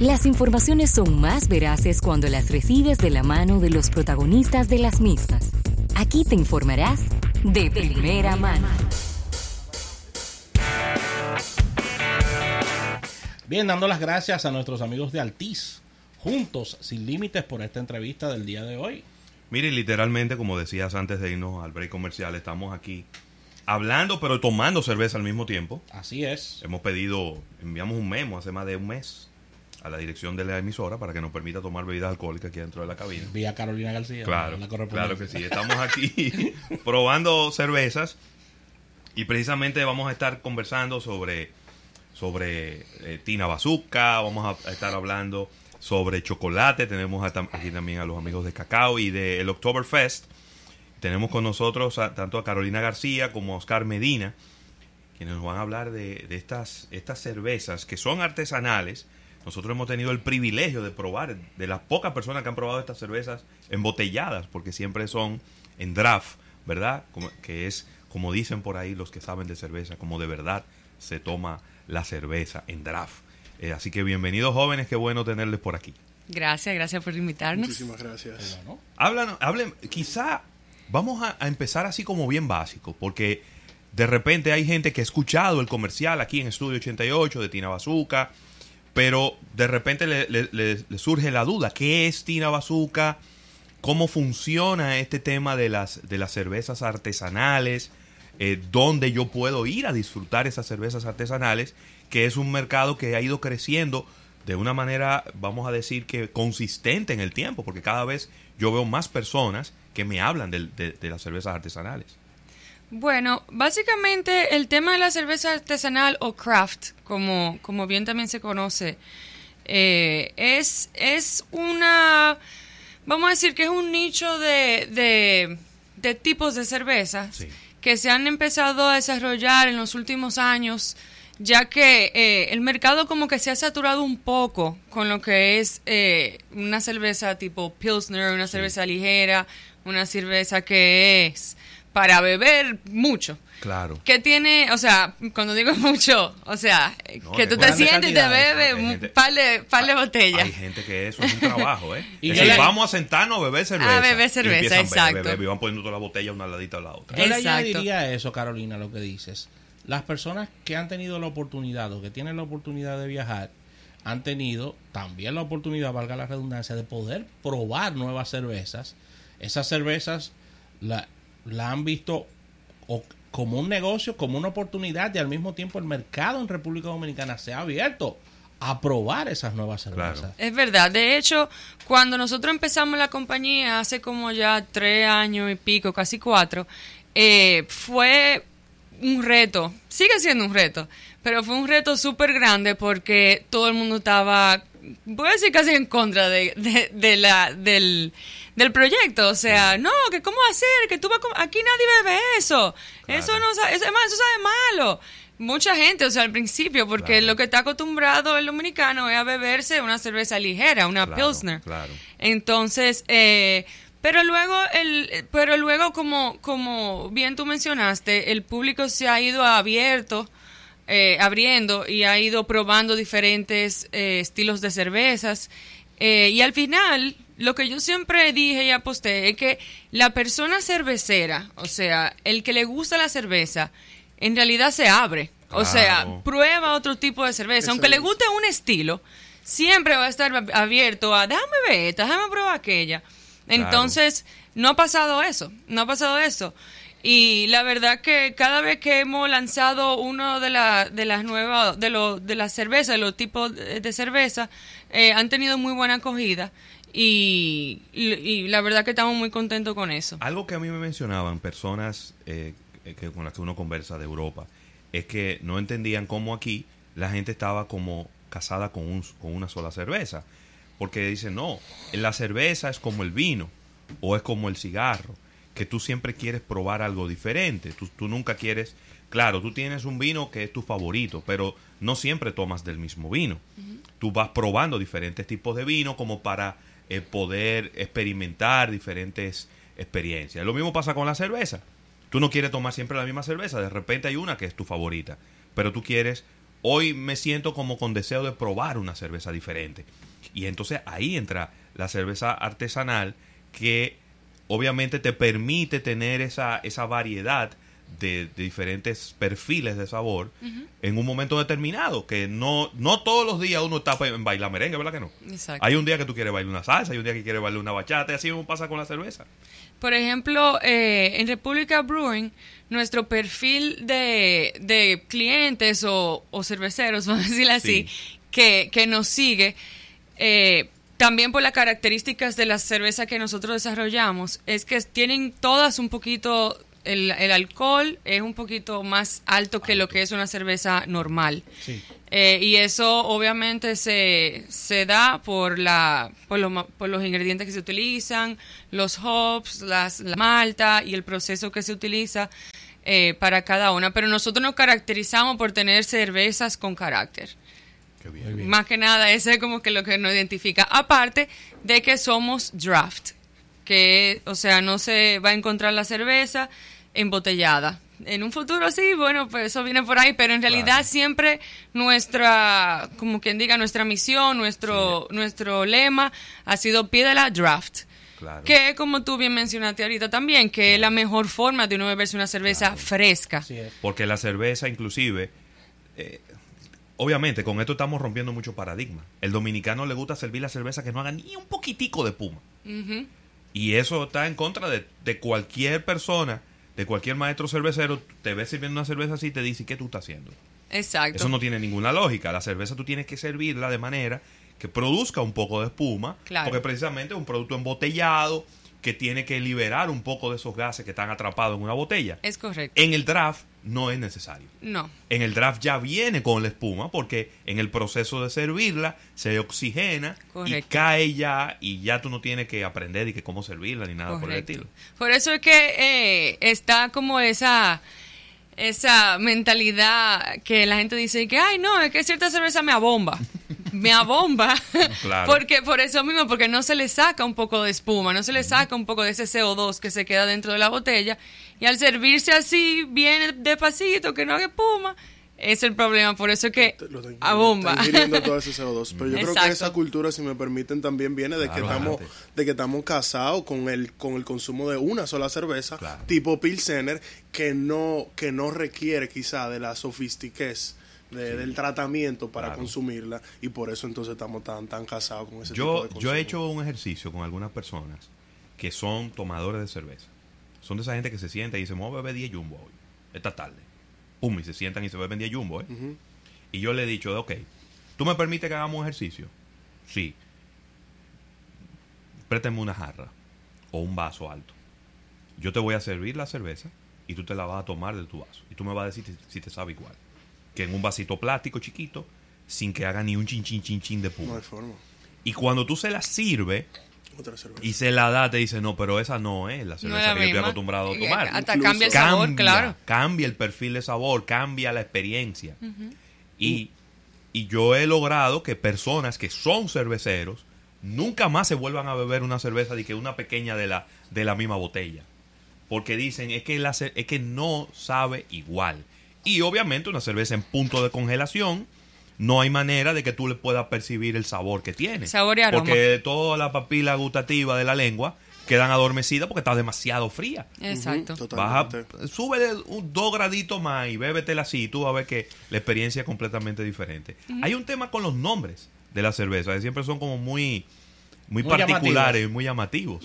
Las informaciones son más veraces cuando las recibes de la mano de los protagonistas de las mismas. Aquí te informarás de primera mano. Bien, dando las gracias a nuestros amigos de Altiz, juntos, sin límites, por esta entrevista del día de hoy. Mire, literalmente, como decías antes de irnos al break comercial, estamos aquí hablando, pero tomando cerveza al mismo tiempo. Así es. Hemos pedido, enviamos un memo hace más de un mes a la dirección de la emisora para que nos permita tomar bebidas alcohólicas aquí dentro de la cabina. Vía Carolina García. Claro, claro que sí. Estamos aquí probando cervezas y precisamente vamos a estar conversando sobre, sobre eh, Tina Bazooka, vamos a estar hablando sobre chocolate, tenemos aquí también a los amigos de Cacao y del Oktoberfest. Tenemos con nosotros tanto a Carolina García como a Oscar Medina, quienes nos van a hablar de, de estas, estas cervezas que son artesanales, nosotros hemos tenido el privilegio de probar, de las pocas personas que han probado estas cervezas embotelladas, porque siempre son en draft, ¿verdad? Como, que es, como dicen por ahí los que saben de cerveza, como de verdad se toma la cerveza en draft. Eh, así que bienvenidos jóvenes, qué bueno tenerles por aquí. Gracias, gracias por invitarnos. Muchísimas gracias. Hablan, hablen, quizá vamos a, a, empezar así como bien básico, porque de repente hay gente que ha escuchado el comercial aquí en Estudio 88 de Tina Bazooka, pero de repente le, surge la duda, ¿qué es Tina Bazooka? ¿Cómo funciona este tema de las, de las cervezas artesanales? Eh, ¿Dónde yo puedo ir a disfrutar esas cervezas artesanales? Que es un mercado que ha ido creciendo de una manera, vamos a decir que consistente en el tiempo, porque cada vez yo veo más personas que me hablan de las cervezas artesanales. Bueno, básicamente el tema de la cerveza artesanal o craft, como, como bien también se conoce, eh, es, es una, vamos a decir que es un nicho de, de, tipos de cervezas que se han empezado a desarrollar en los últimos años, ya que eh, el mercado como que se ha saturado un poco con lo que es eh, una cerveza tipo Pilsner, una cerveza ligera, una cerveza que es para beber mucho. Claro. Que tiene, o sea, cuando digo mucho, o sea, que tú te sientes y te bebes un par de, par de botellas. Hay gente que eso es un trabajo, ¿eh? y que vamos a sentarnos a beber cerveza. A beber cerveza, exacto. y van poniendo toda la botella una ladita a la otra. Yo le añadiría eso, Carolina, lo que dices. Las personas que han tenido la oportunidad o que tienen la oportunidad de viajar han tenido también la oportunidad, valga la redundancia, de poder probar nuevas cervezas. Esas cervezas la, la han visto como un negocio, como una oportunidad y al mismo tiempo el mercado en República Dominicana se ha abierto a probar esas nuevas cervezas. Es verdad, de hecho, cuando nosotros empezamos la compañía hace como ya tres años y pico, casi cuatro, eh, fue un reto, sigue siendo un reto, pero fue un reto súper grande porque todo el mundo estaba, voy a decir casi en contra de, de la, del del proyecto. O sea, no, que cómo hacer, que tú vas aquí nadie bebe eso. Eso no eso, eso sabe malo. Mucha gente, o sea, al principio, porque lo que está acostumbrado el dominicano es a beberse una cerveza ligera, una pilsner. Entonces, eh, pero luego el, pero luego como como bien tú mencionaste, el público se ha ido abierto. Eh, abriendo y ha ido probando diferentes eh, estilos de cervezas y al final lo que yo siempre dije y aposté es que la persona cervecera, o sea, el que le gusta la cerveza, en realidad se abre. O sea, prueba otro tipo de cerveza. Aunque le guste un estilo, siempre va a estar abierto a, déjame ver esta, déjame probar aquella. Entonces, no ha pasado eso, no ha pasado eso. Y la verdad que cada vez que hemos lanzado uno de, de las nuevas, de, lo, de las cervezas, de los tipos de, cerveza, eh, han tenido muy buena acogida. Y, la verdad que estamos muy contentos con eso. Algo que a mí me mencionaban personas eh, que, con las que uno conversa de Europa es que no entendían cómo aquí la gente estaba como casada con, un, con una sola cerveza. Porque dicen, no, la cerveza es como el vino o es como el cigarro, que tú siempre quieres probar algo diferente. Tú, tú nunca quieres, claro, tú tienes un vino que es tu favorito, pero no siempre tomas del mismo vino. Tú vas probando diferentes tipos de vino como para eh, poder experimentar diferentes experiencias. Lo mismo pasa con la cerveza. Tú no quieres tomar siempre la misma cerveza, de repente hay una que es tu favorita, pero tú quieres hoy me siento como con deseo de probar una cerveza diferente. Y entonces ahí entra la cerveza artesanal que obviamente te permite tener esa, esa variedad de, de diferentes perfiles de sabor en un momento determinado, que no, no todos los días uno está en bailar merengue, ¿verdad que no? Exacto. Hay un día que tú quieres bailar una salsa, hay un día que quieres bailar una bachata, y así mismo pasa con la cerveza. Por ejemplo, eh, en República Brewing, nuestro perfil de, de clientes o, o cerveceros, vamos a decir así, que, que nos sigue, eh, también por las características de la cerveza que nosotros desarrollamos, es que tienen todas un poquito, el, el alcohol es un poquito más alto que lo que es una cerveza normal. Sí. Eh, y eso obviamente se, se da por, la, por, lo por los ingredientes que se utilizan, los hops, las, la malta y el proceso que se utiliza eh, para cada una. Pero nosotros nos caracterizamos por tener cervezas con carácter. Qué Muy bien. Más que nada, eso es como que lo que nos identifica. Aparte de que somos draft, que, o sea, no se va a encontrar la cerveza embotellada. En un futuro sí, bueno, pues eso viene por ahí, pero en realidad Claro. siempre nuestra, como quien diga, nuestra misión, nuestro, nuestro lema ha sido pídela draft. Claro. Que como tú bien mencionaste ahorita también, que es la mejor forma de uno beberse una cerveza fresca. Porque la cerveza, inclusive, eh, obviamente con esto estamos rompiendo mucho paradigma. El dominicano le gusta servir la cerveza que no haga ni un poquitico de puma. Ujú. Y eso está en contra de, de cualquier persona, de cualquier maestro cervecero. Te ves sirviendo una cerveza así y te dice, ¿qué tú estás haciendo? Exacto. Eso no tiene ninguna lógica. La cerveza tú tienes que servirla de manera que produzca un poco de espuma. Claro. Porque precisamente es un producto embotellado que tiene que liberar un poco de esos gases que están atrapados en una botella. Es correcto. En el draft no es necesario. No. En el draft ya viene con la espuma porque en el proceso de servirla se oxigena y cae ya y ya tú no tienes que aprender y que cómo servirla ni nada por el estilo. Por eso es que eh, está como esa esa mentalidad que la gente dice que ay no es que cierta cerveza me abomba me abomba. Claro. porque por eso mismo porque no se le saca un poco de espuma no se le saca un poco de ese CO2 que se queda dentro de la botella. Y al servirse así bien despacito que no haga espuma es el problema por eso es que Lo está ingiriendo- abomba está ingiriendo todo ese CO2. Pero yo creo que esa cultura, si me permiten, también viene de que estamos, adelante. de que estamos casados con el, con el consumo de una sola cerveza, Claro. tipo Pilsener, que no, que no requiere quizá de la sofistiquez de- del tratamiento para Claro. consumirla. Y por eso entonces estamos tan, tan casados con ese tipo Yo, de consumo. yo he hecho un ejercicio con algunas personas que son tomadores de cerveza. Son de esa gente que se sienta y dice, vamos a beber 10 jumbo hoy, esta tarde. Pum, y se sientan y se beben 10 jumbo, ¿eh? Y yo le he dicho, ok, ¿tú me permites que hagamos un ejercicio? Sí. Préstame una jarra o un vaso alto. Yo te voy a servir la cerveza y tú te la vas a tomar de tu vaso. Y tú me vas a decir si- te sabe igual. Que en un vasito plástico chiquito, sin que haga ni un chin chin chin chin de No puma. hay forma. Y cuando tú se la sirves Otra cerveza. y se la da, te dice, no, pero esa no es la No es cerveza la que yo estoy acostumbrado a Y tomar. hasta Incluso- cambia el sabor cambia, claro cambia el perfil de sabor, cambia la experiencia. y, y yo he logrado que personas que son cerveceros nunca más se vuelvan a beber una cerveza de que una pequeña de la, de la misma botella. Porque dicen, es que, la, es que no sabe igual. Y obviamente una cerveza en punto de congelación, no hay manera de que tú le puedas percibir el sabor que tiene. Sabor y aroma. Porque toda la papila gustativa de la lengua quedan adormecidas porque está demasiado fría. exacto Baja, totalmente. sube un, dos graditos más y bébetela así, tú vas a ver que la experiencia es completamente diferente. Hay un tema con los nombres de la cerveza, que siempre son como muy, muy, Muy particulares, muy llamativos.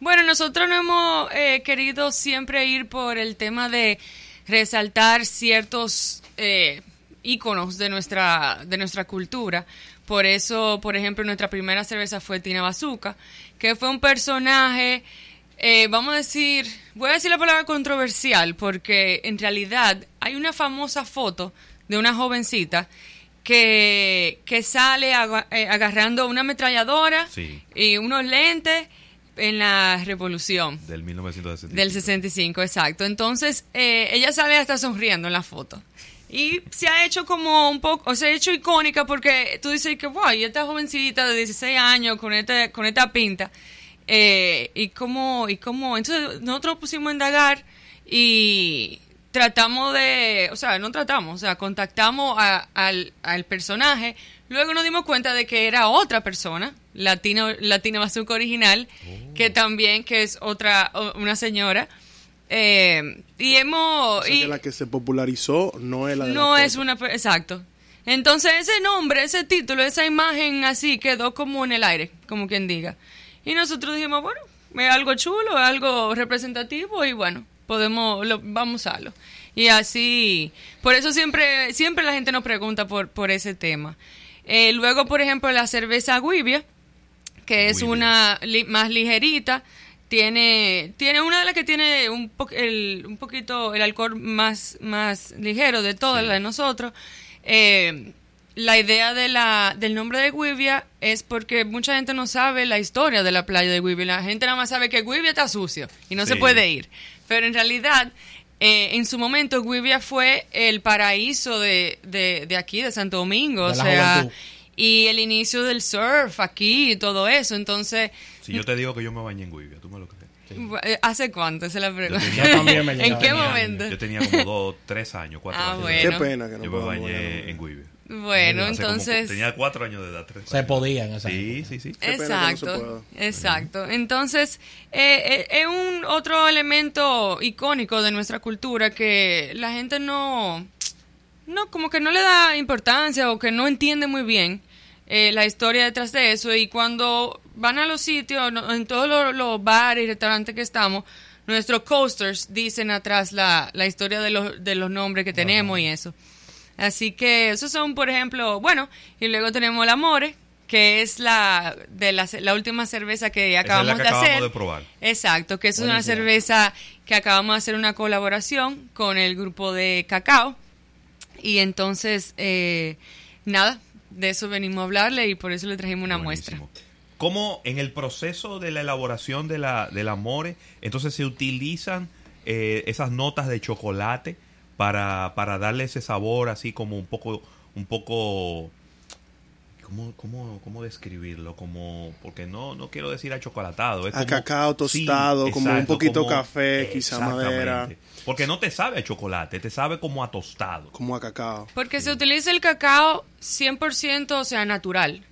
Bueno, nosotros no hemos eh, querido siempre ir por el tema de resaltar ciertos eh, íconos de nuestra, de nuestra cultura. Por eso, por ejemplo, nuestra primera cerveza fue Tina Bazooka, que fue un personaje, eh, vamos a decir, voy a decir la palabra controversial, porque en realidad hay una famosa foto de una jovencita que, que sale aga- eh, agarrando una ametralladora Sí. y unos lentes en la revolución Del 1965. del 65, exacto. Entonces, eh, ella sale hasta sonriendo en la foto. Y se ha hecho como un poco, o se ha hecho icónica porque tú dices que, wow, y esta jovencita de 16 años con, este, con esta pinta, eh, y cómo, y cómo, entonces nosotros nos pusimos a indagar y tratamos de, o sea, no tratamos, o sea, contactamos a- al, al personaje, luego nos dimos cuenta de que era otra persona, Latina, Latina Bazooka original, que también, que es otra, una señora, eh, y hemos... O sea, y- que la que se popularizó no es la de no la es una... Exacto. Entonces ese nombre, ese título, esa imagen así quedó como en el aire, como quien diga. Y nosotros dijimos, bueno, es algo chulo, es algo representativo y bueno, podemos, lo, vamos a usarlo. Y así, por eso siempre, siempre la gente nos pregunta por, por ese tema. Eh, luego, por ejemplo, la cerveza Guivia, que es una li- más ligerita, tiene, tiene una de las que tiene un, po- el, un poquito el alcohol más, más ligero de todas las de nosotros. Eh, la idea de la, del nombre de Guivia es porque mucha gente no sabe la historia de la playa de Guivia. La gente nada más sabe que Guivia está sucio y no se puede ir. Pero en realidad, eh, en su momento, Guivia fue el paraíso de, de, de aquí, de Santo Domingo. De o sea, juventud. Y el inicio del surf aquí y todo eso. Entonces, Si yo te digo que yo me bañé en Guivia, ¿tú me lo crees? eh, ¿hace cuánto? Esa es la pregunta. tenía- Yo también me ¿En qué momento? Yo tenía como dos, tres años, cuatro Ah, años. bueno. Qué pena que no Yo me bañé en Guivia. Bueno, Hace como- entonces... tenía cuatro años de edad, tres Se años. podía en esa Sí, sí, sí. No se Exacto, exacto. Entonces, eh, eh, es un otro elemento icónico de nuestra cultura que la gente no, no, como que no le da importancia o que no entiende muy bien eh, la historia detrás de eso. Y cuando van a los sitios, no- en todos los, los bares y restaurantes que estamos, nuestros coasters dicen atrás la, la historia de los, de los nombres que tenemos y eso. Así que esos son, por ejemplo, bueno, y luego tenemos el Amore, que es la de la, la última cerveza que Esa es la acabamos que de acabamos hacer. de probar. Exacto, que es una cerveza que acabamos de hacer una colaboración con el grupo de Cacao. Y entonces, eh, nada, de eso venimos a hablarle y por eso le trajimos una muestra. ¿Cómo en el proceso de la elaboración de la, del amore, entonces se utilizan eh, esas notas de chocolate para, para darle ese sabor así como un poco, un poco, ¿cómo, cómo, cómo describirlo? Como, porque no, no quiero decir achocolatado. Es A como- cacao tostado, como un poquito café, quizá madera. Porque no te sabe a chocolate, te sabe como a tostado. Como a cacao. Porque se utiliza el cacao 100%, o sea, natural.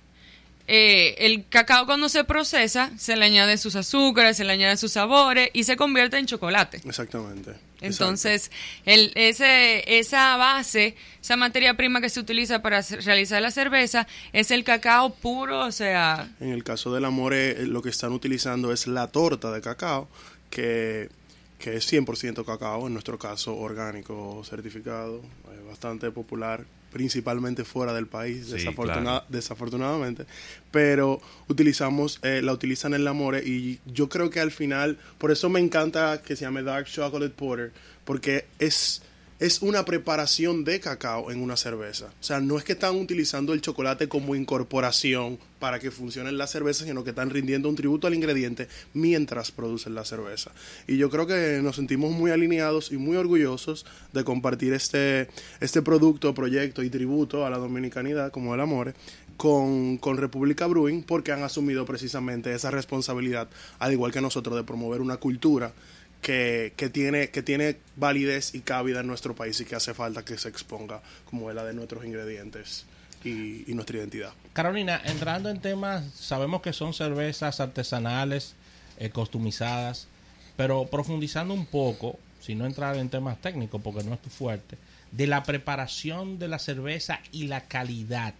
Eh, el cacao cuando se procesa, se le añade sus azúcares, se le añade sus sabores y se convierte en chocolate. Exactamente. Entonces, el, ese, esa base, esa materia prima que se utiliza para realizar la cerveza, es el cacao puro, o sea. En el caso del amore, eh, lo que están utilizando es la torta de cacao, que, que es 100% cacao, en nuestro caso orgánico certificado, eh, bastante popular, principalmente fuera del país, Sí, desafortuna- claro. desafortunadamente. Pero utilizamos, eh, la utilizan en el amore y yo creo que al final, por eso me encanta que se llame Dark Chocolate Porter, porque es es una preparación de cacao en una cerveza. O sea, no es que están utilizando el chocolate como incorporación para que funcione la cerveza, sino que están rindiendo un tributo al ingrediente mientras producen la cerveza. Y yo creo que nos sentimos muy alineados y muy orgullosos de compartir este, este producto, proyecto y tributo a la dominicanidad, como el amor, con, con República Brewing, porque han asumido precisamente esa responsabilidad, al igual que nosotros, de promover una cultura que, tiene, que tiene validez y cabida en nuestro país y que hace falta que se exponga como es la de nuestros ingredientes y, y nuestra identidad. Carolina, entrando en temas, sabemos que son cervezas artesanales, eh, costumizadas, pero profundizando un poco, si no entrar en temas técnicos porque no es tu fuerte, de la preparación de la cerveza y la calidad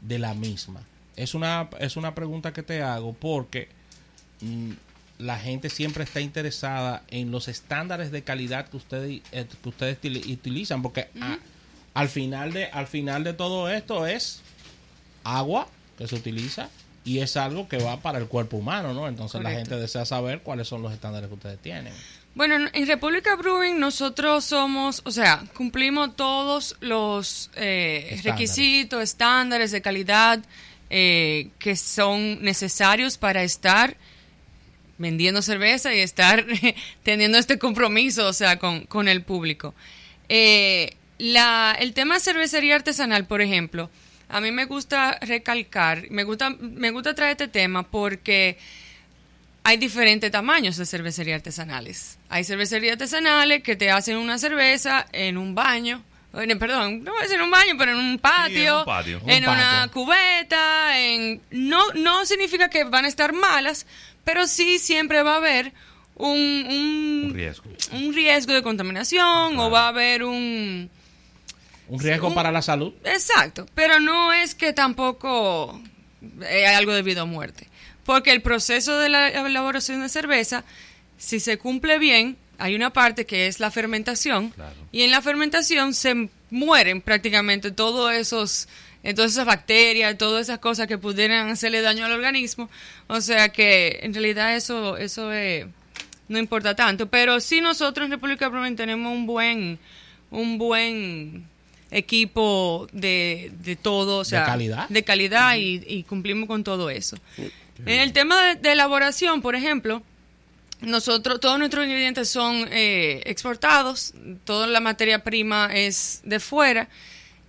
de la misma. Es una, es una pregunta que te hago porque mm, la gente siempre está interesada en los estándares de calidad que ustedes, eh, que ustedes tili- utilizan, porque a- al, final de, al final de todo esto es agua que se utiliza y es algo que va para el cuerpo humano, ¿no? Entonces la gente desea saber cuáles son los estándares que ustedes tienen. Bueno, en- en República Brewing nosotros somos, o sea, cumplimos todos los eh, Estándares. requisitos, estándares de calidad eh, que son necesarios para estar vendiendo cerveza y estar teniendo este compromiso, o sea, con, con el público. Eh, la, el tema cervecería artesanal, por ejemplo, a mí me gusta recalcar, me gusta, me gusta traer este tema porque hay diferentes tamaños de cervecería artesanales. Hay cervecerías artesanales que te hacen una cerveza en un baño, en- perdón, no es en un baño, pero en un patio, un patio. en Un una patio. cubeta, en no no significa que van a estar malas, pero sí siempre va a haber un, un, Un riesgo. un riesgo de contaminación o va a haber un Un riesgo Un- para la salud. Exacto, pero no es que tampoco hay algo debido a muerte. Porque el proceso de la elaboración de cerveza, si se cumple bien, hay una parte que es la fermentación. Claro. Y en la fermentación se mueren prácticamente todos esos, eh, todas esas bacterias, todas esas cosas que pudieran hacerle daño al organismo. O sea que en realidad eso, eso eh, no importa tanto. Pero sí nosotros en República Dominicana tenemos un buen, un buen equipo de, de todo, o sea, calidad. de calidad y, y cumplimos con todo eso. En el tema de, de elaboración, por ejemplo, nosotros, todos nuestros ingredientes son eh, exportados, toda la materia prima es de fuera.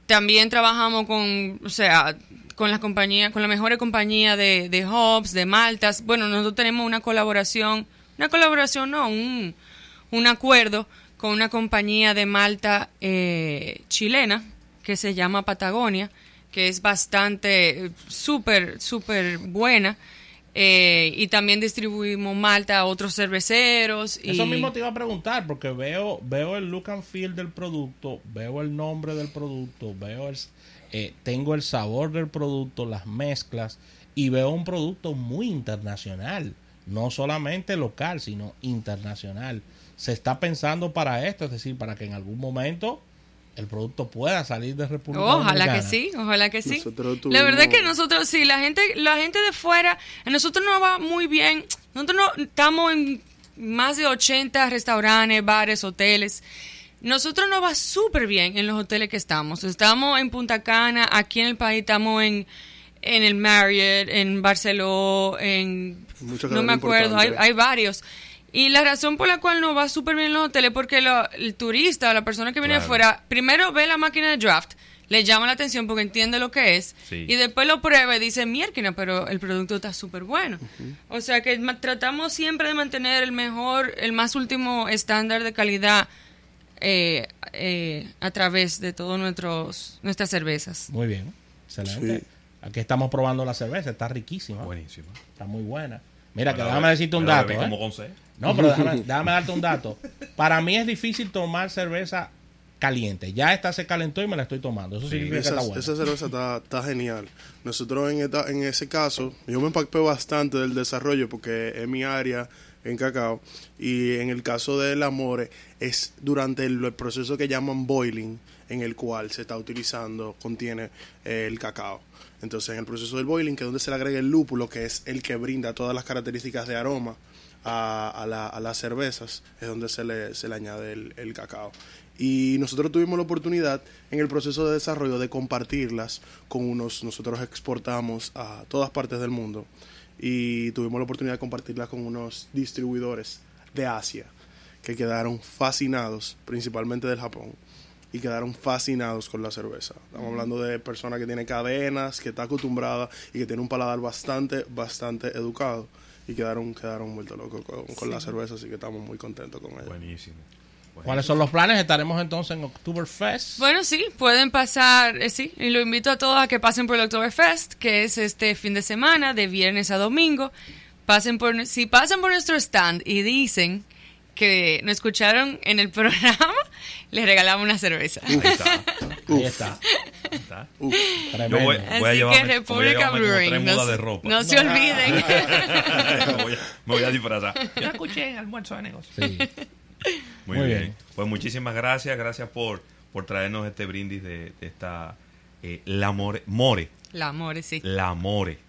También trabajamos con, o sea, con las compañías, con la mejores compañías de, de de maltas. Bueno, nosotros tenemos una colaboración, una colaboración no, un, un acuerdo con una compañía de malta eh, chilena que se llama Patagonia, que es bastante, eh, súper, súper buena. Eh, y también distribuimos malta a otros cerveceros. Y... Eso mismo te iba a preguntar, porque veo, veo el look and feel del producto, veo el nombre del producto, veo el, eh, tengo el sabor del producto, las mezclas, y veo un producto muy internacional, no solamente local, sino internacional. Se está pensando para esto, es decir, para que en algún momento el producto pueda salir de República Ojalá que sí, ojalá que sí. La verdad es que nosotros, sí, la gente, la gente de fuera, a nosotros nos va muy bien. Nosotros no, estamos en más de 80 restaurantes, bares, hoteles. Nosotros nos va súper bien en los hoteles que estamos. Estamos en Punta Cana, aquí en el país estamos en, en el Marriott, en Barceló, en... Muchas no me acuerdo, hay, hay varios. Y la razón por la cual nos va súper bien en los hoteles es porque lo- el turista o la persona que viene de Claro. fuera, primero ve la máquina de draft, le llama la atención porque entiende lo que es, Sí. y después lo prueba y dice, mierda, pero el producto está súper bueno. O sea que tratamos siempre de mantener el mejor, el más último estándar de calidad eh, eh, a través de todas nuestras cervezas. Muy bien, excelente. Sí. Aquí estamos probando la cerveza, está riquísima, Buenísimo. está muy buena. Mira, que Me la déjame decirte un dato. ¿eh? como. No, pero déjame, déjame darte un dato. Para mí es difícil tomar cerveza caliente. Ya esta se calentó y me la estoy tomando. Eso significa que Esa, está buena. esa cerveza está, está genial. Nosotros en, esta- en ese caso, yo me empapé bastante del desarrollo porque es mi área en cacao. Y en el caso del Amore, es durante el, el proceso que llaman boiling, en el cual se está utilizando, contiene eh, el cacao. Entonces, en el proceso del boiling, que es donde se le agrega el lúpulo, que es el que brinda todas las características de aroma a, a la- a las cervezas, es donde se le, se le añade el, el cacao. Y nosotros tuvimos la oportunidad en el proceso de desarrollo de compartirlas con unos, nosotros exportamos a todas partes del mundo y tuvimos la oportunidad de compartirlas con unos distribuidores de Asia que quedaron fascinados, principalmente del Japón, y quedaron fascinados con la cerveza. Estamos hablando de personas que tienen cadenas, que está acostumbrada y que tiene un paladar bastante, bastante educado. Y quedaron, quedaron vueltos locos con, con la cerveza, así que estamos muy contentos con ella. Buenísimo. ¿Cuáles son los planes? Estaremos entonces en Oktoberfest. Bueno, sí, pueden pasar, eh, sí, y lo invito a todos a que pasen por el Oktoberfest, que es este fin de semana, de viernes a domingo. Pasen por, si pasan por nuestro stand y dicen que nos escucharon en el programa, les regalamos una cerveza. Ahí está. Ahí está. ahí está. Uf. Tremendo. Yo voy, a que llevarme, República Brewing, no, de ropa. no se olviden. me, voy a, me voy a disfrazar. Yo escuché en almuerzo de negocio. Sí. Muy, Muy bien. bien. Pues muchísimas gracias. Gracias por, por traernos este brindis de, de esta... eh, la More. More. La amor, sí. La More.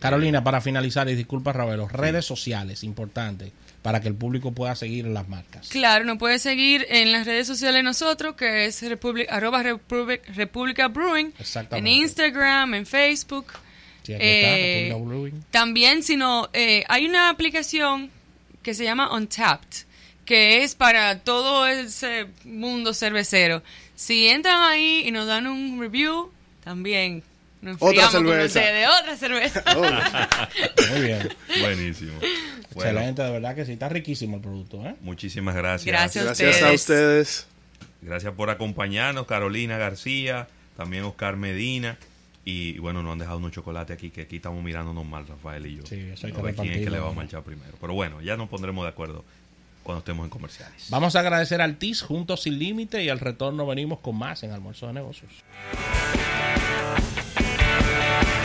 Carolina, para finalizar, y disculpa, Ravelo, redes sociales, importante, para que el público pueda seguir las marcas. Claro, nos puede seguir en las redes sociales nosotros, que es republi- arroba República Brewing, en. Instagram, en Facebook. Sí, aquí está, Eh, República Brewing. También, si no, eh, hay una aplicación que se llama Untapped, que es para todo ese mundo cervecero. Si entran ahí y nos dan un review, también Nos Otra con cerveza. de otra cerveza. Oh, Muy bien. Buenísimo. Bueno, Excelente, de verdad que sí. Está riquísimo el producto, ¿eh? muchísimas gracias. Gracias. gracias a ustedes. Gracias por acompañarnos, Carolina García, también Oscar Medina. Y bueno, nos han dejado unos chocolates aquí, que aquí estamos mirándonos mal, Rafael y yo. Sí, eso hay A que ver quién es que le va a marchar primero. Pero bueno, ya nos pondremos de acuerdo cuando estemos en comerciales. Vamos a agradecer al TIS Juntos Sin Límite y al retorno venimos con más en Almuerzo de Negocios. Yeah.